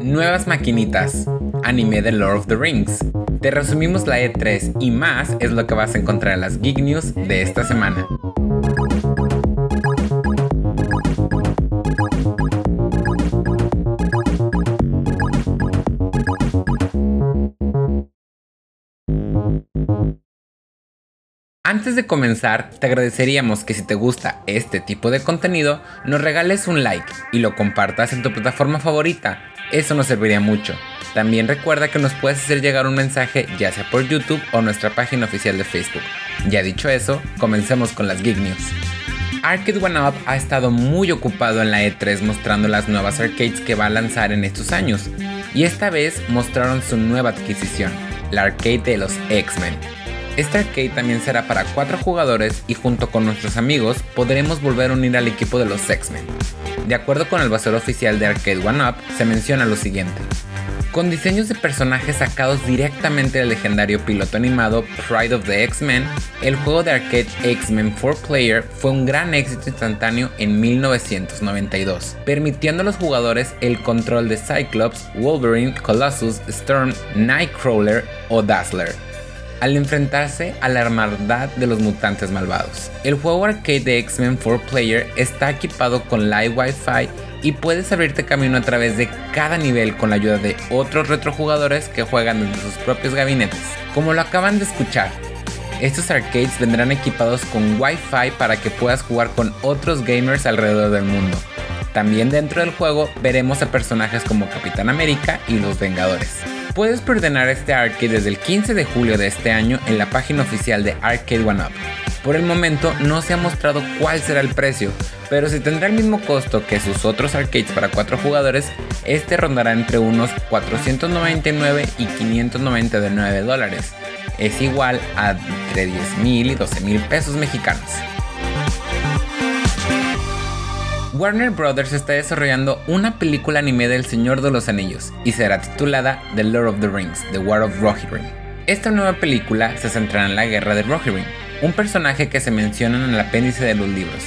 Nuevas maquinitas, anime de Lord of the Rings. Te resumimos la E3 y más es lo que vas a encontrar en las Geek News de esta semana. Antes de comenzar, te agradeceríamos que si te gusta este tipo de contenido, nos regales un like y lo compartas en tu plataforma favorita. Eso nos serviría mucho. También recuerda que nos puedes hacer llegar un mensaje ya sea por YouTube o nuestra página oficial de Facebook. Ya dicho eso, comencemos con las Geek News. Arcade One Up ha estado muy ocupado en la E3 mostrando las nuevas arcades que va a lanzar en estos años, y esta vez mostraron su nueva adquisición, la arcade de los X-Men. Este arcade también será para 4 jugadores y junto con nuestros amigos podremos volver a unir al equipo de los X-Men. De acuerdo con el basero oficial de Arcade One Up, se menciona lo siguiente. Con diseños de personajes sacados directamente del legendario piloto animado Pride of the X-Men, el juego de arcade X-Men 4-Player fue un gran éxito instantáneo en 1992, permitiendo a los jugadores el control de Cyclops, Wolverine, Colossus, Storm, Nightcrawler o Dazzler al enfrentarse a la hermandad de los mutantes malvados. El juego arcade de X-Men 4-Player está equipado con Live Wi-Fi y puedes abrirte camino a través de cada nivel con la ayuda de otros retrojugadores que juegan desde sus propios gabinetes. Como lo acaban de escuchar, estos arcades vendrán equipados con Wi-Fi para que puedas jugar con otros gamers alrededor del mundo. También dentro del juego veremos a personajes como Capitán América y los Vengadores. Puedes preordenar este arcade desde el 15 de julio de este año en la página oficial de Arcade One Up. Por el momento no se ha mostrado cuál será el precio, pero si tendrá el mismo costo que sus otros arcades para 4 jugadores, este rondará entre unos 499 y 599 dólares. Es igual a entre 10 mil y 12 mil pesos mexicanos. Warner Bros. está desarrollando una película anime del Señor de los Anillos y será titulada The Lord of the Rings, The War of Rohirrim. Esta nueva película se centrará en la guerra de Rohirrim, un personaje que se menciona en el apéndice de los libros,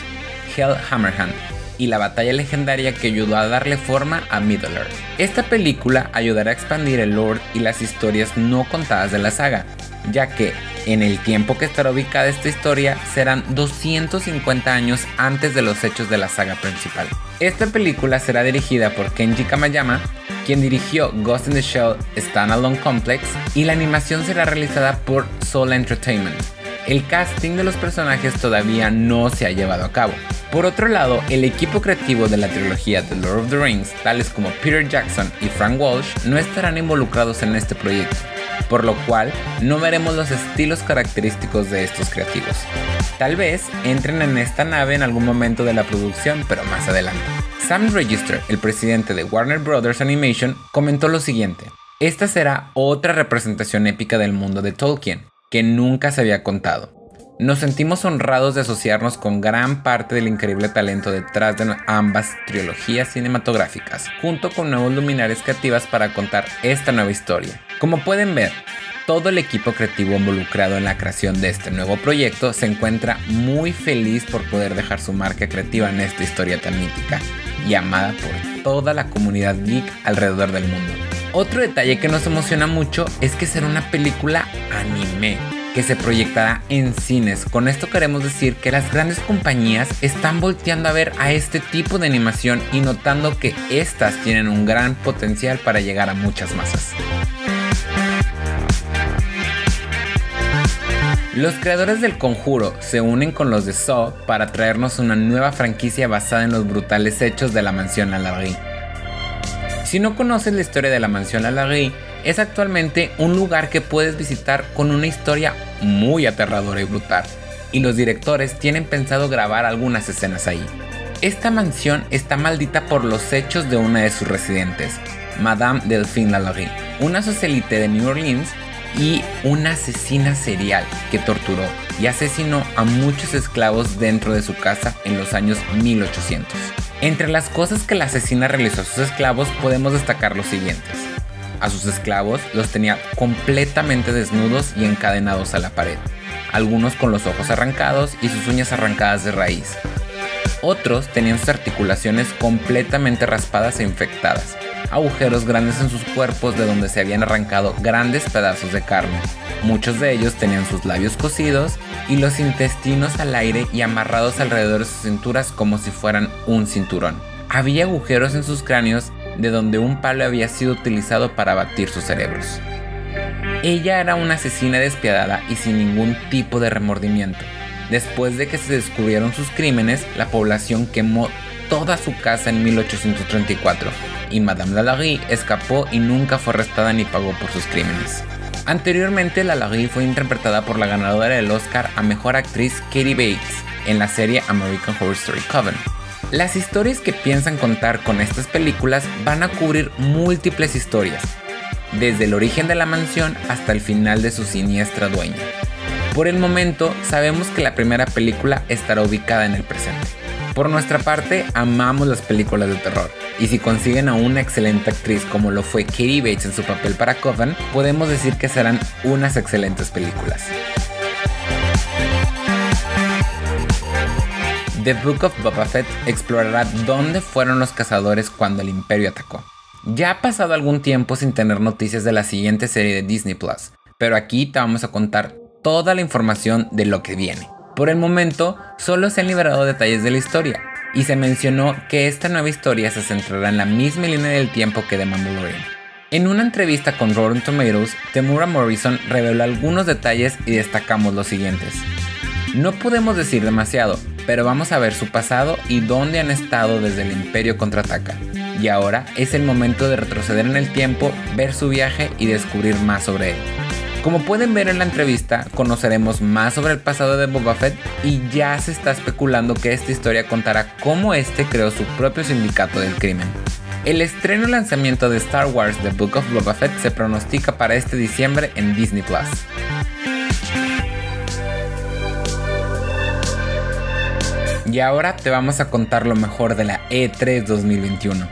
Hell Hammerhand, y la batalla legendaria que ayudó a darle forma a Middle-earth. Esta película ayudará a expandir el lore y las historias no contadas de la saga, ya que en el tiempo que estará ubicada esta historia serán 250 años antes de los hechos de la saga principal. Esta película será dirigida por Kenji Kamayama, quien dirigió Ghost in the Shell Standalone Complex, y la animación será realizada por Soul Entertainment. El casting de los personajes todavía no se ha llevado a cabo. Por otro lado, el equipo creativo de la trilogía The Lord of the Rings, tales como Peter Jackson y Frank Walsh, no estarán involucrados en este proyecto por lo cual no veremos los estilos característicos de estos creativos. Tal vez entren en esta nave en algún momento de la producción, pero más adelante. Sam Register, el presidente de Warner Bros. Animation, comentó lo siguiente. Esta será otra representación épica del mundo de Tolkien, que nunca se había contado. Nos sentimos honrados de asociarnos con gran parte del increíble talento detrás de ambas trilogías cinematográficas, junto con nuevos luminares creativas para contar esta nueva historia. Como pueden ver, todo el equipo creativo involucrado en la creación de este nuevo proyecto se encuentra muy feliz por poder dejar su marca creativa en esta historia tan mítica y amada por toda la comunidad geek alrededor del mundo. Otro detalle que nos emociona mucho es que será una película anime que se proyectará en cines. Con esto queremos decir que las grandes compañías están volteando a ver a este tipo de animación y notando que estas tienen un gran potencial para llegar a muchas masas. Los creadores del conjuro se unen con los de Saw para traernos una nueva franquicia basada en los brutales hechos de la mansión Lalaurie. Si no conoces la historia de la mansión Lalaurie, es actualmente un lugar que puedes visitar con una historia muy aterradora y brutal, y los directores tienen pensado grabar algunas escenas ahí. Esta mansión está maldita por los hechos de una de sus residentes, Madame Delphine Lalaurie, una socialite de New Orleans y una asesina serial que torturó y asesinó a muchos esclavos dentro de su casa en los años 1800. Entre las cosas que la asesina realizó a sus esclavos podemos destacar los siguientes. A sus esclavos los tenía completamente desnudos y encadenados a la pared, algunos con los ojos arrancados y sus uñas arrancadas de raíz. Otros tenían sus articulaciones completamente raspadas e infectadas, agujeros grandes en sus cuerpos de donde se habían arrancado grandes pedazos de carne. Muchos de ellos tenían sus labios cocidos y los intestinos al aire y amarrados alrededor de sus cinturas como si fueran un cinturón. Había agujeros en sus cráneos de donde un palo había sido utilizado para batir sus cerebros. Ella era una asesina despiadada y sin ningún tipo de remordimiento. Después de que se descubrieron sus crímenes, la población quemó toda su casa en 1834 y Madame Lalaurie escapó y nunca fue arrestada ni pagó por sus crímenes. Anteriormente, Lalaurie fue interpretada por la ganadora del Oscar a Mejor Actriz Katie Bates en la serie American Horror Story Coven. Las historias que piensan contar con estas películas van a cubrir múltiples historias, desde el origen de la mansión hasta el final de su siniestra dueña. Por el momento, sabemos que la primera película estará ubicada en el presente. Por nuestra parte, amamos las películas de terror, y si consiguen a una excelente actriz como lo fue Katie Bates en su papel para Coven, podemos decir que serán unas excelentes películas. The Book of Boba Fett explorará dónde fueron los cazadores cuando el Imperio atacó. Ya ha pasado algún tiempo sin tener noticias de la siguiente serie de Disney Plus, pero aquí te vamos a contar toda la información de lo que viene. Por el momento, solo se han liberado detalles de la historia, y se mencionó que esta nueva historia se centrará en la misma línea del tiempo que The Mandalorian. En una entrevista con Rotten Tomatoes, Temura Morrison reveló algunos detalles y destacamos los siguientes. No podemos decir demasiado, pero vamos a ver su pasado y dónde han estado desde el Imperio contraataca. Y ahora es el momento de retroceder en el tiempo, ver su viaje y descubrir más sobre él. Como pueden ver en la entrevista, conoceremos más sobre el pasado de Boba Fett y ya se está especulando que esta historia contará cómo este creó su propio sindicato del crimen. El estreno y lanzamiento de Star Wars The Book of Boba Fett se pronostica para este diciembre en Disney Plus. Y ahora te vamos a contar lo mejor de la E3 2021.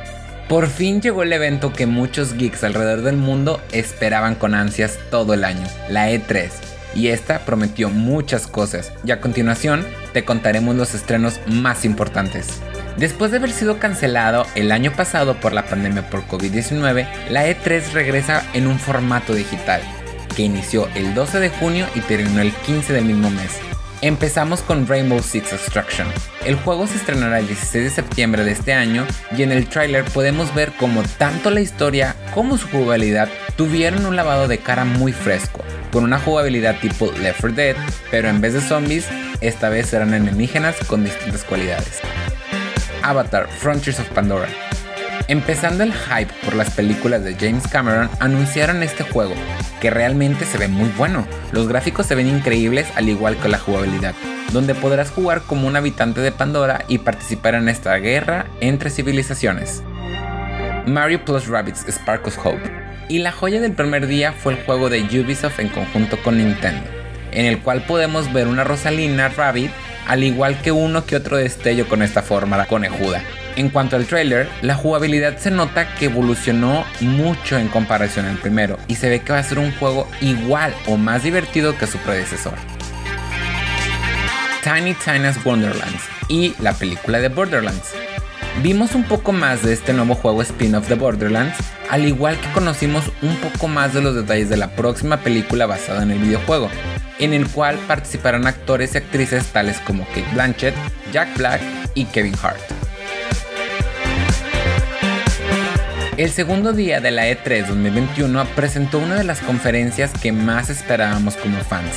Por fin llegó el evento que muchos geeks alrededor del mundo esperaban con ansias todo el año, la E3. Y esta prometió muchas cosas y a continuación te contaremos los estrenos más importantes. Después de haber sido cancelado el año pasado por la pandemia por COVID-19, la E3 regresa en un formato digital, que inició el 12 de junio y terminó el 15 del mismo mes. Empezamos con Rainbow Six Extraction. El juego se estrenará el 16 de septiembre de este año y en el tráiler podemos ver cómo tanto la historia como su jugabilidad tuvieron un lavado de cara muy fresco, con una jugabilidad tipo Left 4 Dead, pero en vez de zombies, esta vez serán alienígenas con distintas cualidades. Avatar Frontiers of Pandora. Empezando el hype por las películas de James Cameron, anunciaron este juego, que realmente se ve muy bueno. Los gráficos se ven increíbles al igual que la jugabilidad, donde podrás jugar como un habitante de Pandora y participar en esta guerra entre civilizaciones. Mario Plus Rabbids Spark of Hope. Y la joya del primer día fue el juego de Ubisoft en conjunto con Nintendo, en el cual podemos ver una Rosalina Rabbit, al igual que uno que otro destello con esta forma conejuda. En cuanto al trailer, la jugabilidad se nota que evolucionó mucho en comparación al primero y se ve que va a ser un juego igual o más divertido que su predecesor. Tiny Tina's Wonderlands y la película de Borderlands. Vimos un poco más de este nuevo juego spin-off de Borderlands, al igual que conocimos un poco más de los detalles de la próxima película basada en el videojuego, en el cual participarán actores y actrices tales como Kate Blanchett, Jack Black y Kevin Hart. El segundo día de la E3 2021 presentó una de las conferencias que más esperábamos como fans,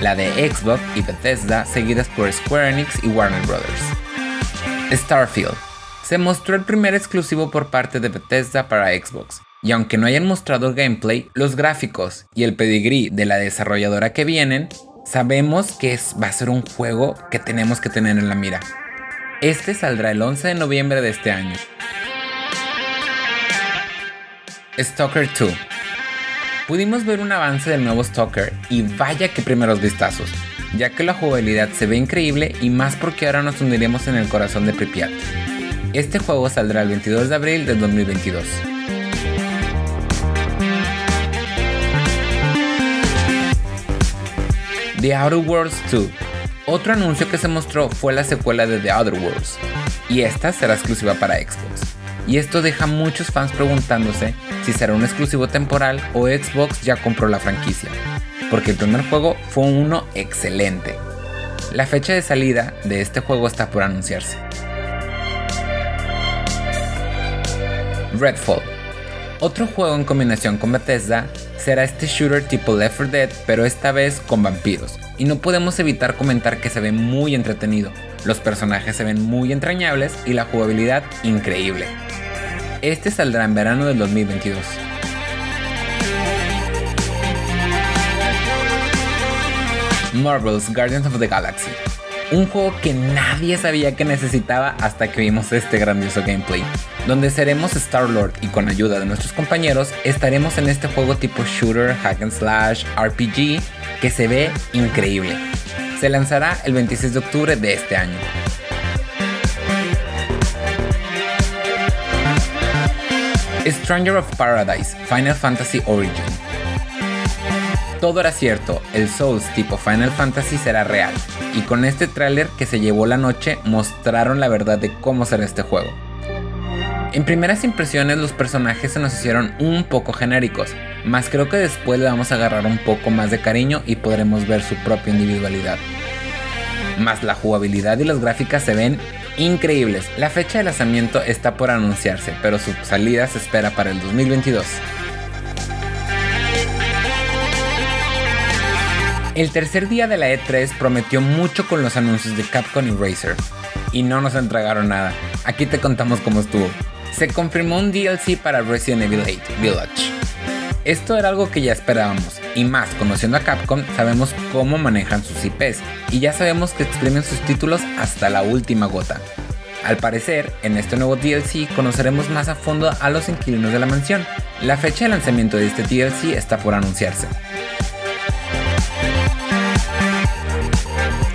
la de Xbox y Bethesda, seguidas por Square Enix y Warner Bros. Starfield. Se mostró el primer exclusivo por parte de Bethesda para Xbox, y aunque no hayan mostrado gameplay, los gráficos y el pedigree de la desarrolladora que vienen, sabemos que va a ser un juego que tenemos que tener en la mira. Este saldrá el 11 de noviembre de este año Stalker 2. Pudimos ver un avance del nuevo Stalker y vaya que primeros vistazos, ya que la jugabilidad se ve increíble y más porque ahora nos hundiremos en el corazón de Pripyat. Este juego saldrá el 22 de abril del 2022. The Outer Worlds 2. Otro anuncio que se mostró fue la secuela de The Outer Worlds, y esta será exclusiva para Xbox. y esto deja muchos fans preguntándose si será un exclusivo temporal o Xbox ya compró la franquicia, porque el primer juego fue uno excelente. La fecha de salida de este juego está por anunciarse. Redfall. Otro juego en combinación con Bethesda será este shooter tipo Left 4 Dead, pero esta vez con vampiros. Y no podemos evitar comentar que se ve muy entretenido, los personajes se ven muy entrañables y la jugabilidad increíble. Este saldrá en verano del 2022. Marvel's Guardians of the Galaxy. Un juego que nadie sabía que necesitaba hasta que vimos este grandioso gameplay, donde seremos Star-Lord y con ayuda de nuestros compañeros estaremos en este juego tipo shooter, hack and slash, RPG, que se ve increíble. Se lanzará el 26 de octubre de este año. Stranger of Paradise Final Fantasy Origin. Todo era cierto, el Souls tipo Final Fantasy será real, y con este tráiler que se llevó la noche mostraron la verdad de cómo será este juego. En primeras impresiones los personajes se nos hicieron un poco genéricos, mas creo que después le vamos a agarrar un poco más de cariño y podremos ver su propia individualidad. Más la jugabilidad y las gráficas se ven increíbles. La fecha de lanzamiento está por anunciarse, pero su salida se espera para el 2022. El tercer día de la E3 prometió mucho con los anuncios de Capcom y Razer, y no nos entregaron nada. Aquí te contamos cómo estuvo. Se confirmó un DLC para Resident Evil 8 Village. Esto era algo que ya esperábamos, y más conociendo a Capcom sabemos cómo manejan sus IPs, y ya sabemos que exprimen sus títulos hasta la última gota. Al parecer, en este nuevo DLC conoceremos más a fondo a los inquilinos de la mansión. La fecha de lanzamiento de este DLC está por anunciarse.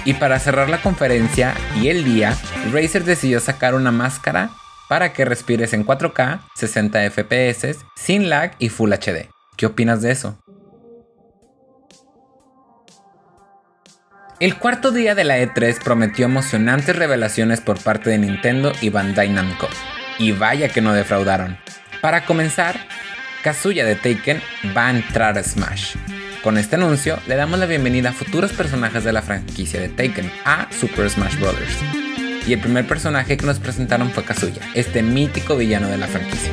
Y para cerrar la conferencia y el día, Razer decidió sacar una máscara para que respires en 4K, 60 FPS, sin lag y Full HD. ¿Qué opinas de eso? El cuarto día de la E3 prometió emocionantes revelaciones por parte de Nintendo y Bandai Namco. Y vaya que no defraudaron. Para comenzar, Kazuya de Taken va a entrar a Smash. Con este anuncio le damos la bienvenida a futuros personajes de la franquicia de Taken a Super Smash Bros. Y el primer personaje que nos presentaron fue Kazuya, este mítico villano de la franquicia.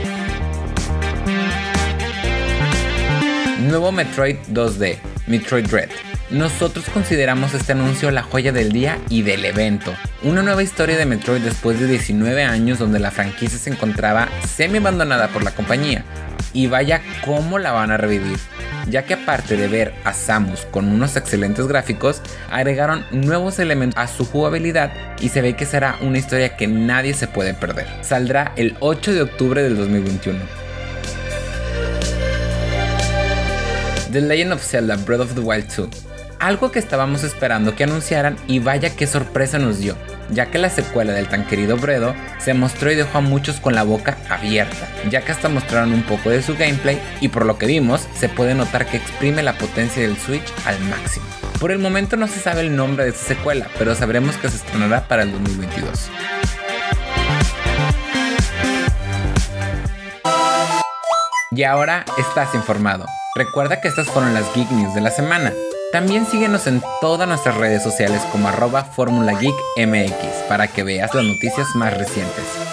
Nuevo Metroid 2D, Metroid Dread. Nosotros consideramos este anuncio la joya del día y del evento. Una nueva historia de Metroid después de 19 años donde la franquicia se encontraba semi abandonada por la compañía. Y vaya cómo la van a revivir ya que aparte de ver a Samus con unos excelentes gráficos, agregaron nuevos elementos a su jugabilidad y se ve que será una historia que nadie se puede perder. Saldrá el 8 de octubre del 2021. The Legend of Zelda Breath of the Wild 2. Algo que estábamos esperando que anunciaran y vaya qué sorpresa nos dio ya que la secuela del tan querido Bredo se mostró y dejó a muchos con la boca abierta, ya que hasta mostraron un poco de su gameplay y por lo que vimos se puede notar que exprime la potencia del Switch al máximo. Por el momento no se sabe el nombre de esta secuela, pero sabremos que se estrenará para el 2022. Y ahora estás informado. Recuerda que estas fueron las Geek News de la semana. También síguenos en todas nuestras redes sociales como arroba Geek MX para que veas las noticias más recientes.